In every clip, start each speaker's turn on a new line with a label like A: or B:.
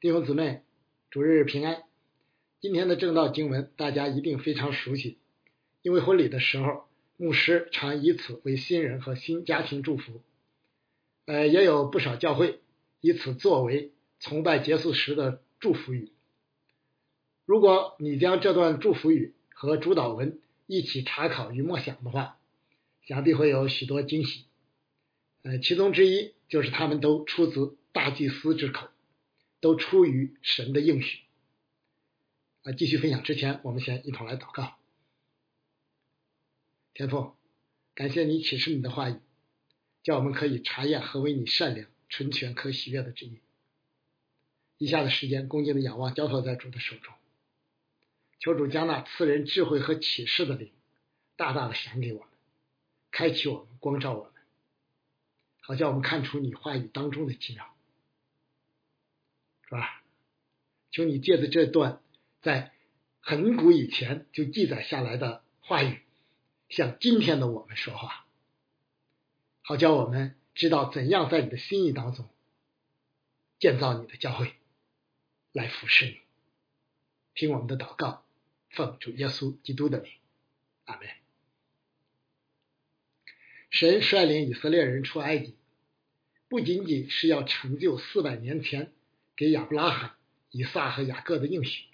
A: 弟兄姊妹，主日平安。今天的正道经文大家一定非常熟悉，因为婚礼的时候，牧师常以此为新人和新家庭祝福。呃，也有不少教会以此作为崇拜结束时的祝福语。如果你将这段祝福语和主导文一起查考与默想的话，想必会有许多惊喜。呃，其中之一就是他们都出自大祭司之口。都出于神的应许啊！继续分享之前，我们先一同来祷告。天父，感谢你启示你的话语，叫我们可以查验何为你善良、纯全、可喜悦的旨意。以下的时间，恭敬的仰望交托在主的手中，求主将那赐人智慧和启示的灵大大的赏给我们，开启我们，光照我们，好叫我们看出你话语当中的奇妙。是吧？求你借着这段在很古以前就记载下来的话语，向今天的我们说话，好叫我们知道怎样在你的心意当中建造你的教会，来服侍你。听我们的祷告，奉主耶稣基督的名，阿门。神率领以色列人出埃及，不仅仅是要成就四百年前。给亚伯拉罕、以撒和雅各的应许，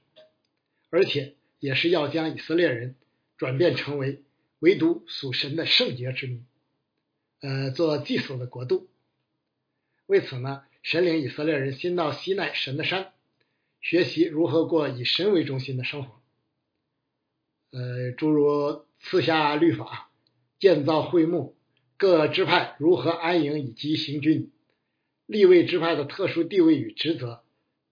A: 而且也是要将以色列人转变成为唯独属神的圣洁之民，呃，做祭祀的国度。为此呢，神领以色列人先到西奈神的山，学习如何过以神为中心的生活，呃，诸如赐下律法、建造会幕、各支派如何安营以及行军。立位支派的特殊地位与职责，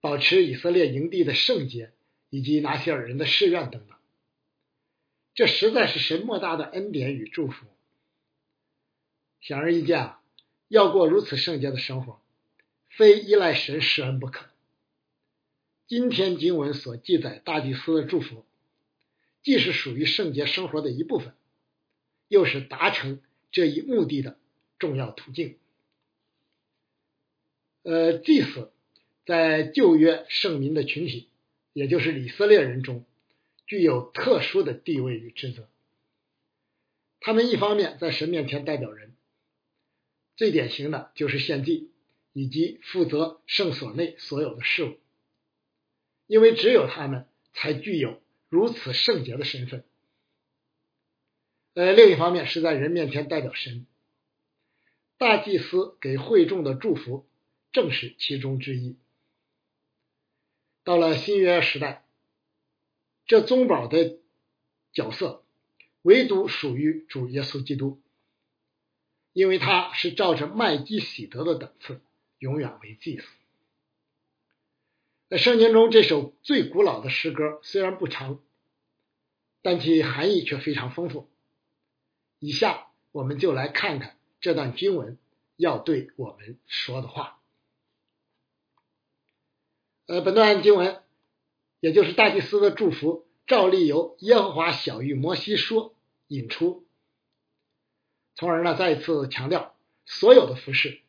A: 保持以色列营地的圣洁，以及拿西尔人的誓愿等等，这实在是神莫大的恩典与祝福。显而易见啊，要过如此圣洁的生活，非依赖神施恩不可。今天经文所记载大祭司的祝福，既是属于圣洁生活的一部分，又是达成这一目的的重要途径。呃，祭司在旧约圣民的群体，也就是以色列人中，具有特殊的地位与职责。他们一方面在神面前代表人，最典型的就是献祭以及负责圣所内所有的事务，因为只有他们才具有如此圣洁的身份。呃，另一方面是在人面前代表神，大祭司给会众的祝福。正是其中之一。到了新约时代，这宗保的角色唯独属于主耶稣基督，因为他是照着麦基喜德的等次，永远为祭司。在圣经中，这首最古老的诗歌虽然不长，但其含义却非常丰富。以下我们就来看看这段经文要对我们说的话。呃，本段经文，也就是大祭司的祝福，照例由耶和华小谕摩西说引出，从而呢再一次强调，所有的服饰，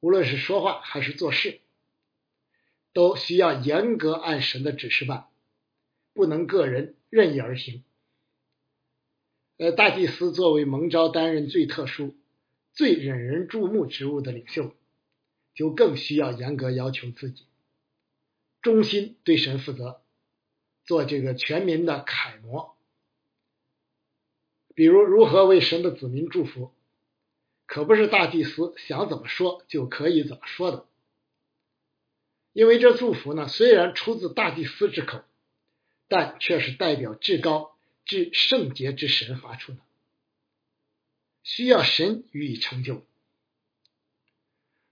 A: 无论是说话还是做事，都需要严格按神的指示办，不能个人任意而行。呃，大祭司作为蒙召担任最特殊、最引人注目职务的领袖，就更需要严格要求自己。忠心对神负责，做这个全民的楷模。比如如何为神的子民祝福，可不是大祭司想怎么说就可以怎么说的。因为这祝福呢，虽然出自大祭司之口，但却是代表至高至圣洁之神发出的，需要神予以成就。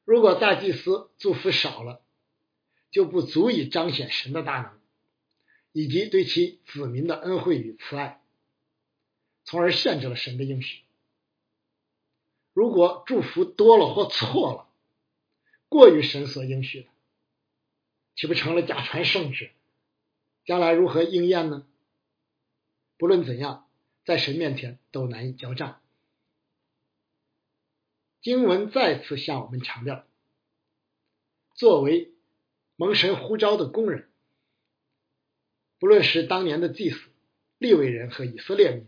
A: 如果大祭司祝福少了，就不足以彰显神的大能，以及对其子民的恩惠与慈爱，从而限制了神的应许。如果祝福多了或错了，过于神所应许的，岂不成了假传圣旨？将来如何应验呢？不论怎样，在神面前都难以交账。经文再次向我们强调，作为蒙神呼召的工人，不论是当年的祭司、利未人和以色列民，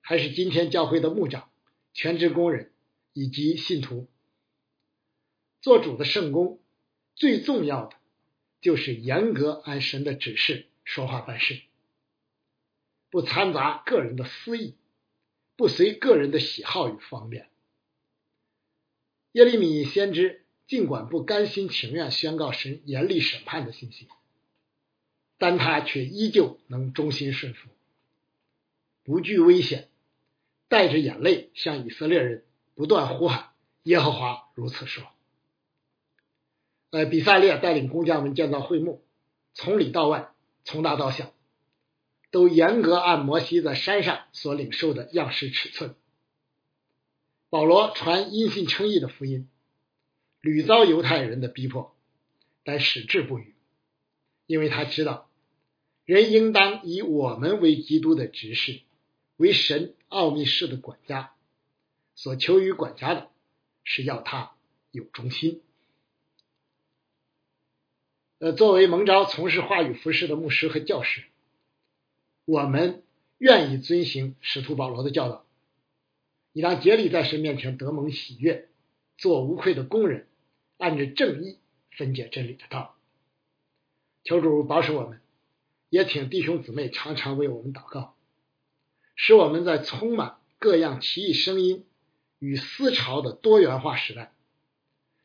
A: 还是今天教会的牧长、全职工人以及信徒，做主的圣工，最重要的就是严格按神的指示说话办事，不掺杂个人的私意，不随个人的喜好与方便。耶利米先知尽管不甘心情愿宣告神严厉审判的信息，但他却依旧能忠心顺服，不惧危险，带着眼泪向以色列人不断呼喊：“耶和华如此说。”呃，比萨列带领工匠们建造会幕，从里到外，从大到小，都严格按摩西在山上所领受的样式尺寸。保罗传因信称义的福音，屡遭犹太人的逼迫，但矢志不渝，因为他知道，人应当以我们为基督的执事，为神奥秘事的管家，所求于管家的是要他有忠心。呃，作为蒙召从事话语服饰的牧师和教师，我们愿意遵行使徒保罗的教导。你当竭力在神面前得蒙喜悦，做无愧的工人，按着正义分解真理的道。求主保守我们，也请弟兄姊妹常常为我们祷告，使我们在充满各样奇异声音与思潮的多元化时代，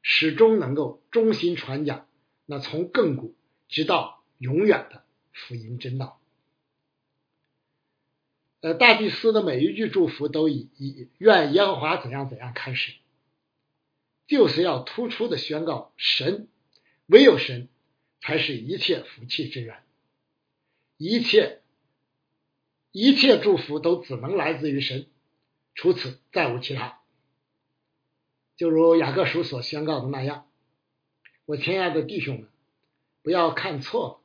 A: 始终能够忠心传讲那从亘古直到永远的福音真道。呃，大祭司的每一句祝福都以以愿耶和华怎样怎样开始，就是要突出的宣告神唯有神才是一切福气之源，一切一切祝福都只能来自于神，除此再无其他。就如雅各书所宣告的那样，我亲爱的弟兄们，不要看错了，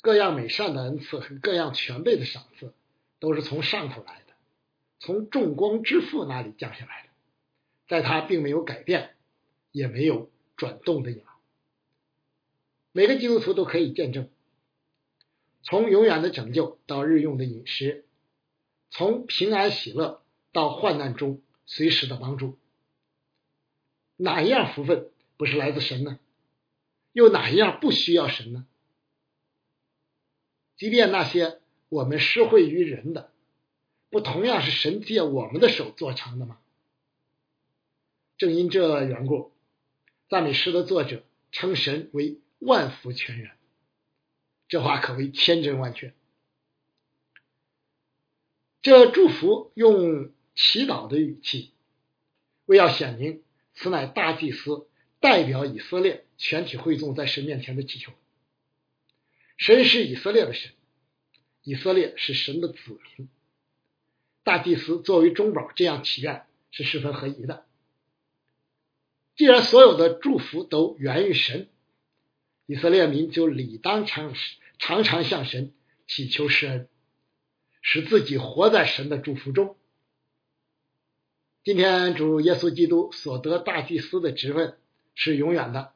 A: 各样美善的恩赐和各样全备的赏赐。都是从上头来的，从众光之父那里降下来的，在他并没有改变，也没有转动的影。每个基督徒都可以见证，从永远的拯救到日用的饮食，从平安喜乐到患难中随时的帮助，哪一样福分不是来自神呢？又哪一样不需要神呢？即便那些。我们施惠于人的，不同样是神借我们的手做成的吗？正因这缘故，赞美诗的作者称神为万福全员，这话可谓千真万确。这祝福用祈祷的语气，为要显明此乃大祭司代表以色列全体会众在神面前的祈求。神是以色列的神。以色列是神的子民，大祭司作为中保这样祈愿是十分合宜的。既然所有的祝福都源于神，以色列民就理当常常常向神祈求施恩，使自己活在神的祝福中。今天主耶稣基督所得大祭司的职分是永远的，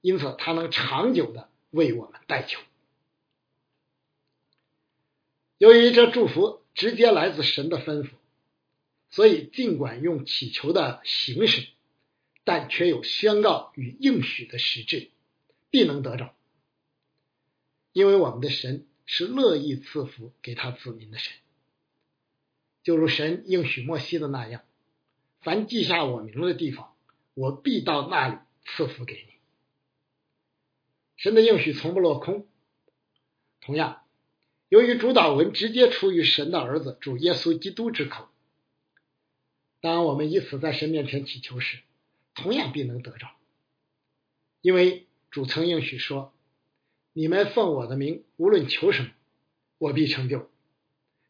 A: 因此他能长久的为我们代求。由于这祝福直接来自神的吩咐，所以尽管用祈求的形式，但却有宣告与应许的实质，必能得着。因为我们的神是乐意赐福给他子民的神，就如神应许莫西的那样：“凡记下我名的地方，我必到那里赐福给你。”神的应许从不落空。同样。由于主导文直接出于神的儿子主耶稣基督之口，当我们以此在神面前祈求时，同样必能得着。因为主曾应许说：“你们奉我的名无论求什么，我必成就，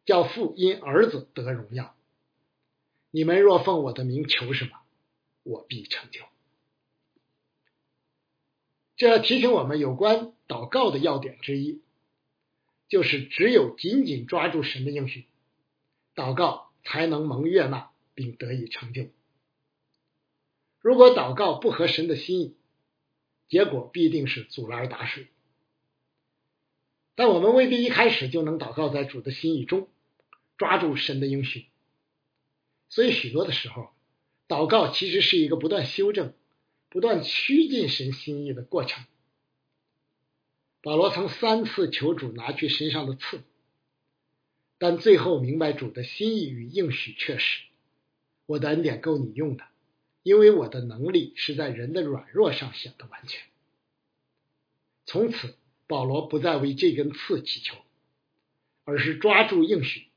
A: 叫父因儿子得荣耀。你们若奉我的名求什么，我必成就。”这提醒我们有关祷告的要点之一。就是只有紧紧抓住神的应许，祷告才能蒙悦纳并得以成就。如果祷告不合神的心意，结果必定是阻拦打水。但我们未必一开始就能祷告在主的心意中，抓住神的应许。所以许多的时候，祷告其实是一个不断修正、不断趋近神心意的过程。保罗曾三次求主拿去身上的刺，但最后明白主的心意与应许确实，我的恩典够你用的，因为我的能力是在人的软弱上显得完全。从此，保罗不再为这根刺祈求，而是抓住应许，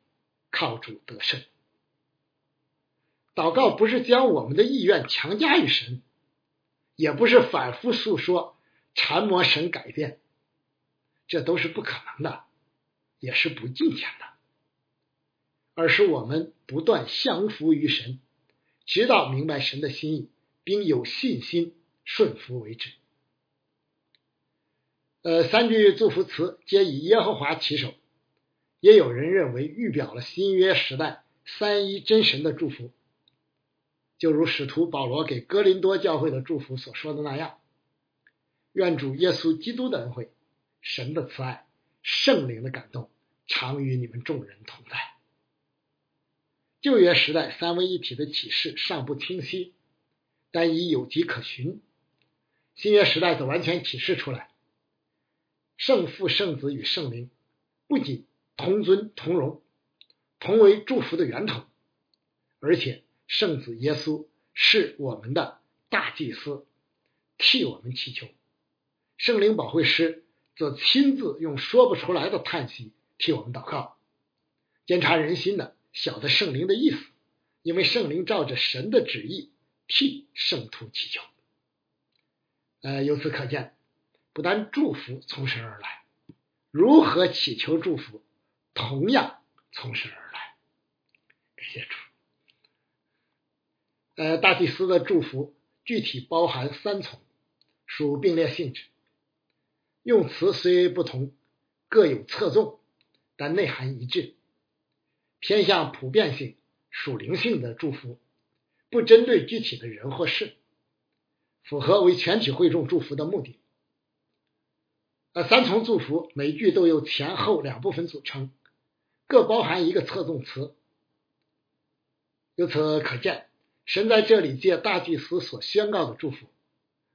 A: 靠主得胜。祷告不是将我们的意愿强加于神，也不是反复诉说缠磨神改变。这都是不可能的，也是不敬虔的，而是我们不断降服于神，直到明白神的心意，并有信心顺服为止。呃，三句祝福词皆以耶和华起首，也有人认为预表了新约时代三一真神的祝福，就如使徒保罗给哥林多教会的祝福所说的那样：愿主耶稣基督的恩惠。神的慈爱、圣灵的感动，常与你们众人同在。旧约时代三位一体的启示尚不清晰，但已有迹可循。新约时代则完全启示出来，圣父、圣子与圣灵不仅同尊同荣，同为祝福的源头，而且圣子耶稣是我们的大祭司，替我们祈求。圣灵保惠师。则亲自用说不出来的叹息替我们祷告，监察人心的，晓得圣灵的意思，因为圣灵照着神的旨意替圣徒祈求。呃，由此可见，不但祝福从神而来，如何祈求祝福，同样从神而来。感谢主。呃，大祭司的祝福具体包含三重，属并列性质。用词虽不同，各有侧重，但内涵一致，偏向普遍性、属灵性的祝福，不针对具体的人或事，符合为全体会众祝福的目的。呃，三重祝福每句都由前后两部分组成，各包含一个侧重词。由此可见，神在这里借大祭司所宣告的祝福，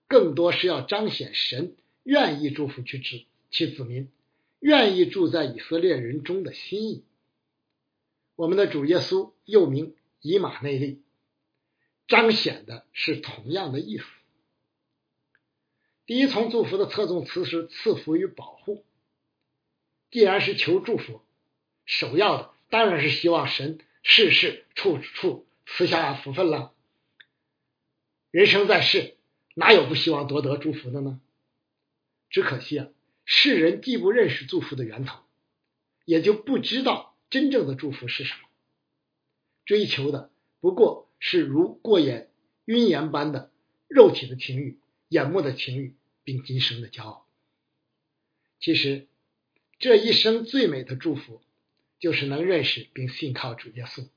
A: 更多是要彰显神。愿意祝福去子其子民，愿意住在以色列人中的心意。我们的主耶稣又名以马内利，彰显的是同样的意思。第一重祝福的侧重词是赐福与保护。既然是求祝福，首要的当然是希望神事事处处赐下福分了。人生在世，哪有不希望夺得祝福的呢？只可惜啊，世人既不认识祝福的源头，也就不知道真正的祝福是什么。追求的不过是如过眼云烟般的肉体的情欲、眼目的情欲，并今生的骄傲。其实，这一生最美的祝福，就是能认识并信靠主耶稣。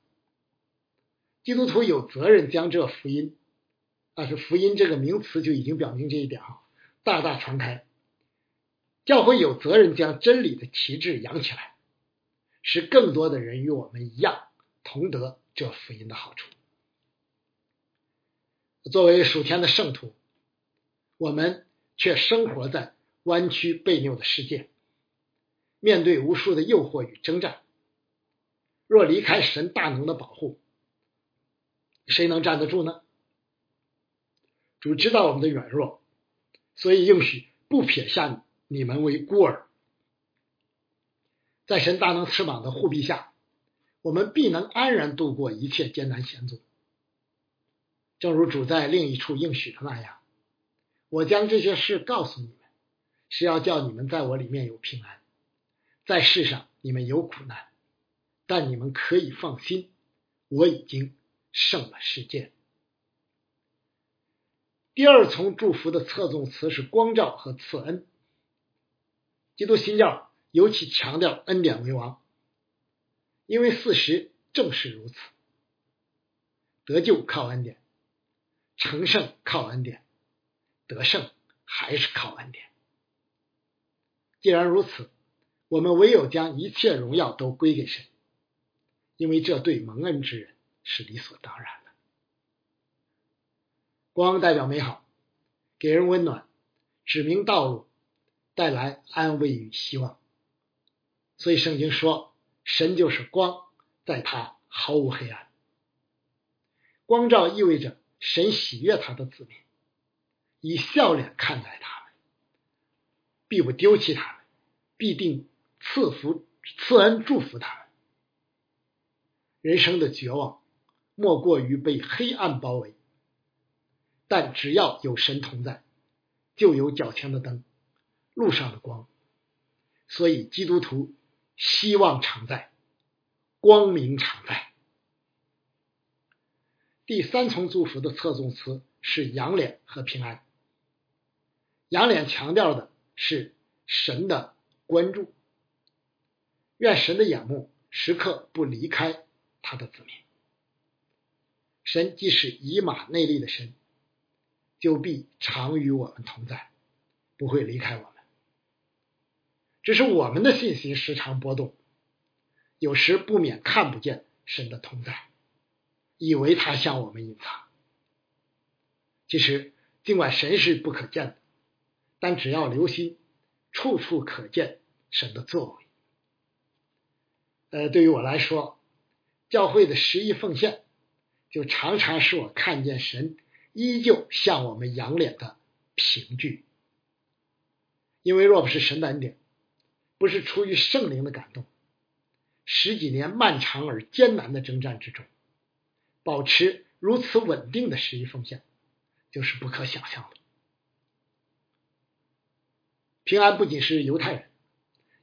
A: 基督徒有责任将这福音，但是福音这个名词就已经表明这一点哈，大大传开。教会有责任将真理的旗帜扬起来，使更多的人与我们一样同得这福音的好处。作为属天的圣徒，我们却生活在弯曲背扭的世界，面对无数的诱惑与征战。若离开神大能的保护，谁能站得住呢？主知道我们的软弱，所以应许不撇下你。你们为孤儿，在神大能翅膀的护庇下，我们必能安然度过一切艰难险阻。正如主在另一处应许的那样，我将这些事告诉你们，是要叫你们在我里面有平安。在世上你们有苦难，但你们可以放心，我已经胜了世界。第二重祝福的侧重词是光照和赐恩。基督新教尤其强调恩典为王，因为事实正是如此。得救靠恩典，成圣靠恩典，得胜还是靠恩典。既然如此，我们唯有将一切荣耀都归给神，因为这对蒙恩之人是理所当然的。光代表美好，给人温暖，指明道路，带来安慰与希望。所以圣经说，神就是光，在他毫无黑暗。光照意味着神喜悦他的子民，以笑脸看待他们，必不丢弃他们，必定赐福赐恩祝福他们。人生的绝望，莫过于被黑暗包围。但只要有神同在，就有脚前的灯，路上的光。所以基督徒希望常在，光明常在。第三重祝福的侧重词是仰脸和平安。仰脸强调的是神的关注，愿神的眼目时刻不离开他的子民。神既是以马内利的神，就必常与我们同在，不会离开我们。只是我们的信心时常波动，有时不免看不见神的同在。以为他向我们隐藏，其实尽管神是不可见的，但只要留心，处处可见神的作为。呃，对于我来说，教会的十一奉献，就常常使我看见神依旧向我们仰脸的凭据。因为若不是神的恩典，不是出于圣灵的感动，十几年漫长而艰难的征战之中。保持如此稳定的十一奉献，就是不可想象的。平安不仅是犹太人，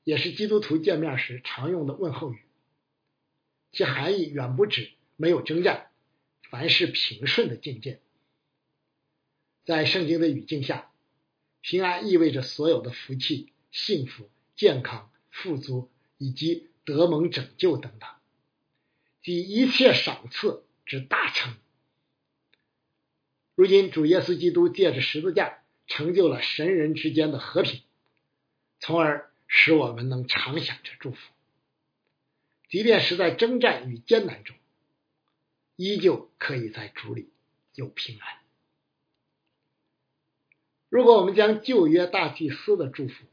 A: 也是基督徒见面时常用的问候语，其含义远不止没有征战，凡事平顺的境界。在圣经的语境下，平安意味着所有的福气、幸福、健康、富足以及得蒙拯救等等，即一切赏赐。之大成。如今主耶稣基督借着十字架成就了神人之间的和平，从而使我们能常享着祝福，即便是在征战与艰难中，依旧可以在主里有平安。如果我们将旧约大祭司的祝福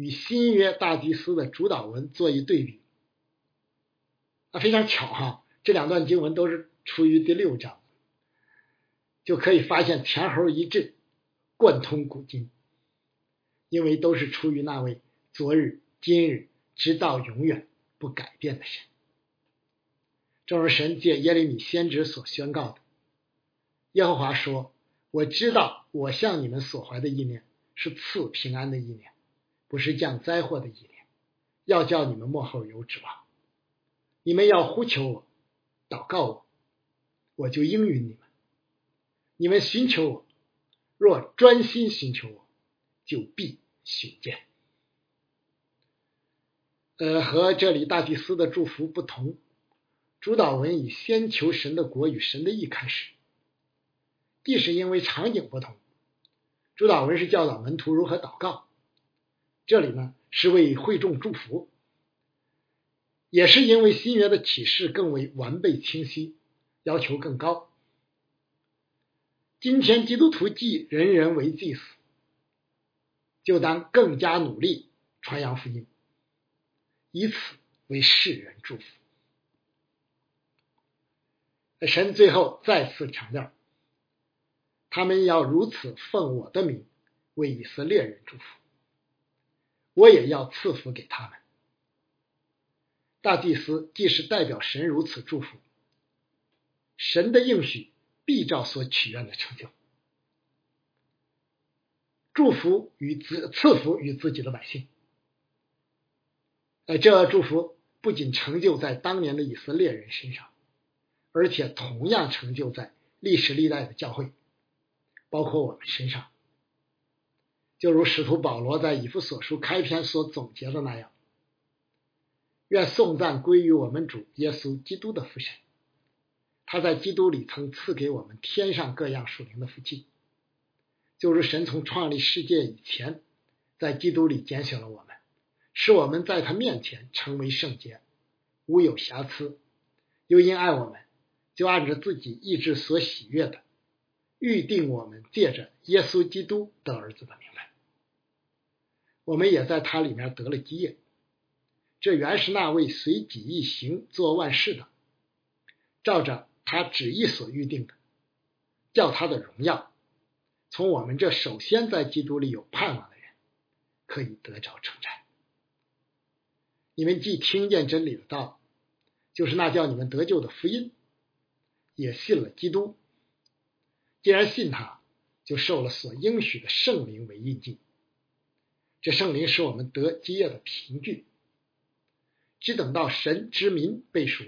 A: 与新约大祭司的主导文做一对比，啊非常巧哈。这两段经文都是出于第六章，就可以发现前后一致，贯通古今，因为都是出于那位昨日、今日直到永远不改变的神。正如神借耶利米先知所宣告的：“耶和华说，我知道我向你们所怀的意念是赐平安的意念，不是降灾祸的意念，要叫你们幕后有指望。你们要呼求我。”祷告我，我就应允你们。你们寻求我，若专心寻求我，就必寻见。呃，和这里大祭司的祝福不同，主导文以先求神的国与神的义开始。地是因为场景不同，主导文是教导门徒如何祷告，这里呢是为会众祝福。也是因为新约的启示更为完备清晰，要求更高。今天基督徒既人人为祭司，就当更加努力传扬福音，以此为世人祝福。神最后再次强调，他们要如此奉我的名为以色列人祝福，我也要赐福给他们。大祭司既是代表神如此祝福，神的应许必照所许愿的成就，祝福与自赐福与自己的百姓。呃，这祝福不仅成就在当年的以色列人身上，而且同样成就在历史历代的教会，包括我们身上。就如使徒保罗在以弗所书开篇所总结的那样。愿颂赞归于我们主耶稣基督的父神，他在基督里曾赐给我们天上各样属灵的福气，就如神从创立世界以前，在基督里拣选了我们，使我们在他面前成为圣洁，无有瑕疵。又因爱我们，就按着自己意志所喜悦的，预定我们借着耶稣基督的儿子的名来。我们也在他里面得了基业。这原是那位随己意行做万事的，照着他旨意所预定的，叫他的荣耀从我们这首先在基督里有盼望的人可以得着称赞。你们既听见真理的道，就是那叫你们得救的福音，也信了基督。既然信他，就受了所应许的圣灵为印记。这圣灵使我们得基业的凭据。只等到神之民被赎，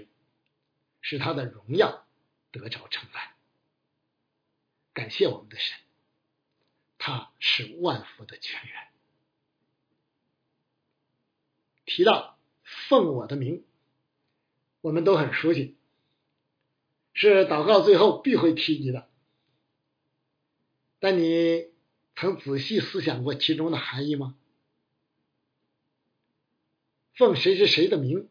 A: 使他的荣耀得着称赞。感谢我们的神，他是万福的泉源。提到奉我的名，我们都很熟悉，是祷告最后必会提及的。但你曾仔细思想过其中的含义吗？奉谁谁谁的名，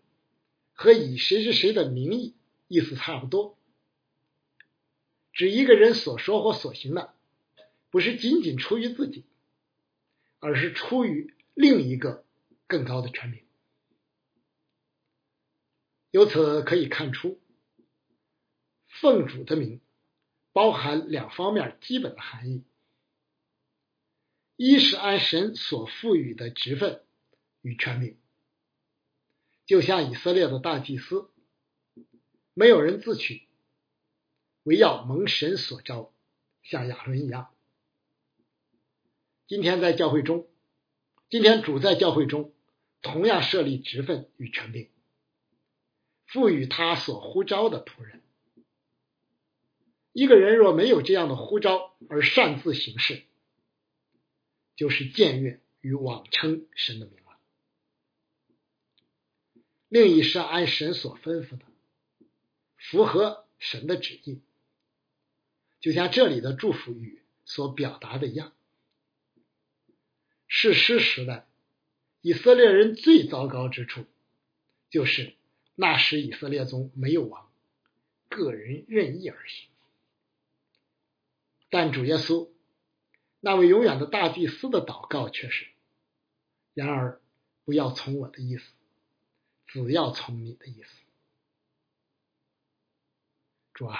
A: 和以谁谁谁的名义意思差不多，指一个人所说或所行的，不是仅仅出于自己，而是出于另一个更高的权柄。由此可以看出，奉主的名包含两方面基本的含义：一是按神所赋予的职分与权柄。就像以色列的大祭司，没有人自取，唯要蒙神所招，像亚伦一样。今天在教会中，今天主在教会中同样设立职分与权柄，赋予他所呼召的仆人。一个人若没有这样的呼召而擅自行事，就是僭越与妄称神的名。另一是按神所吩咐的，符合神的旨意，就像这里的祝福语所表达的一样。是诗时代，以色列人最糟糕之处，就是那时以色列中没有王，个人任意而行。但主耶稣那位永远的大祭司的祷告却是：然而不要从我的意思。只要从你的意思，主啊，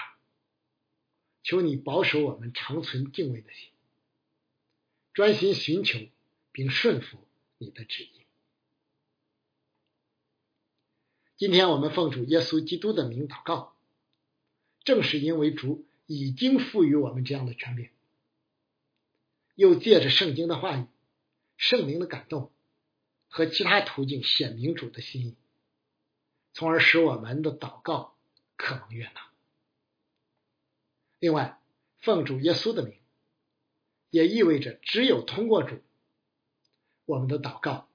A: 求你保守我们长存敬畏的心，专心寻求并顺服你的旨意。今天我们奉主耶稣基督的名祷告，正是因为主已经赋予我们这样的权柄，又借着圣经的话语、圣灵的感动和其他途径显明主的心意。从而使我们的祷告可能悦纳。另外，奉主耶稣的名，也意味着只有通过主，我们的祷告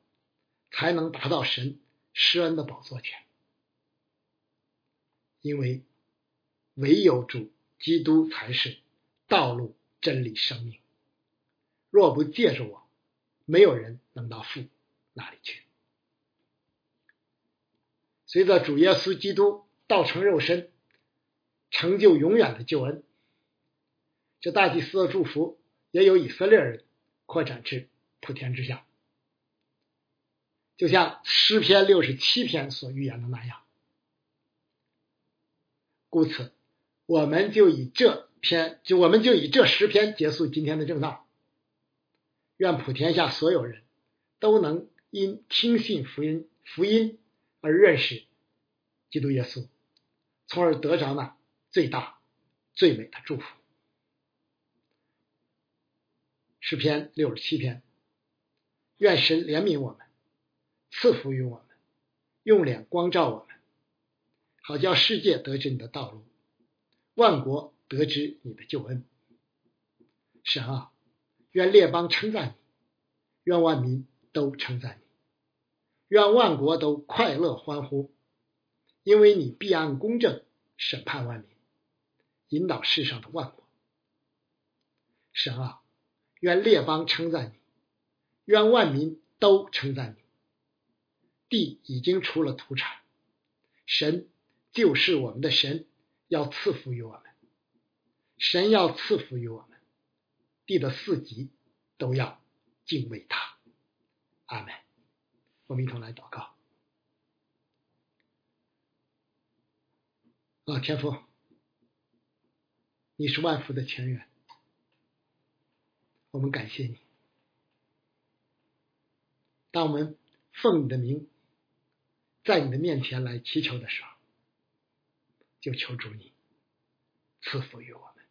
A: 才能达到神施恩的宝座前。因为唯有主基督才是道路、真理、生命。若不借着我，没有人能到父那里去。随着主耶稣基督道成肉身，成就永远的救恩，这大祭司的祝福也有以色列人扩展至普天之下，就像诗篇六十七篇所预言的那样。故此，我们就以这篇，就我们就以这十篇结束今天的正道。愿普天下所有人都能因听信福音，福音。而认识基督耶稣，从而得着那最大最美的祝福。诗篇六十七篇，愿神怜悯我们，赐福于我们，用脸光照我们，好叫世界得知你的道路，万国得知你的救恩。神啊，愿列邦称赞你，愿万民都称赞你。愿万国都快乐欢呼，因为你必按公正审判万民，引导世上的万国。神啊，愿。列邦称赞你，愿万民都称赞你。地已经出了土产，神就是我们的神，要赐福于我们。神要赐福于我们，地的四极都要敬畏他。阿门。我们一同来祷告。啊，天父，你是万福的泉源，我们感谢你。当我们奉你的名，在你的面前来祈求的时候，就求主你赐福于我们。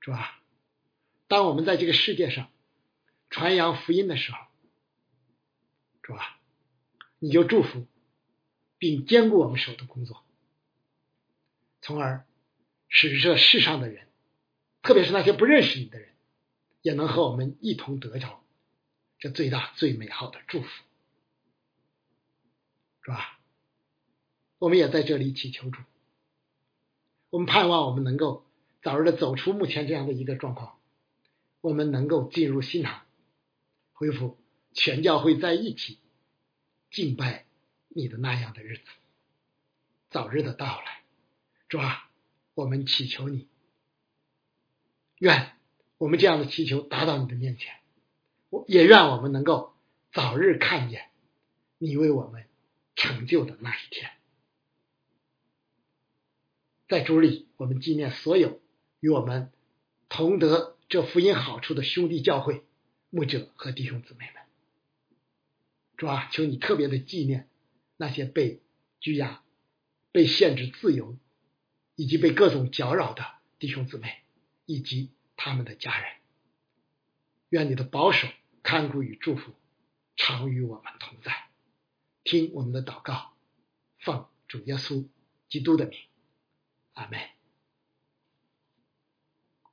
A: 主啊，当我们在这个世界上传扬福音的时候，主啊，你就祝福并兼顾我们手的工作，从而使这世上的人，特别是那些不认识你的人，也能和我们一同得着这最大最美好的祝福，是吧？我们也在这里祈求主，我们盼望我们能够。早日的走出目前这样的一个状况，我们能够进入新堂，恢复全教会在一起敬拜你的那样的日子，早日的到来，主啊，我们祈求你，愿我们这样的祈求达到你的面前，我也愿我们能够早日看见你为我们成就的那一天，在主里，我们纪念所有。与我们同得这福音好处的兄弟教会、牧者和弟兄姊妹们，主啊，求你特别的纪念那些被拘押、被限制自由以及被各种搅扰的弟兄姊妹以及他们的家人。愿你的保守、看顾与祝福常与我们同在。听我们的祷告，奉主耶稣基督的名，阿门。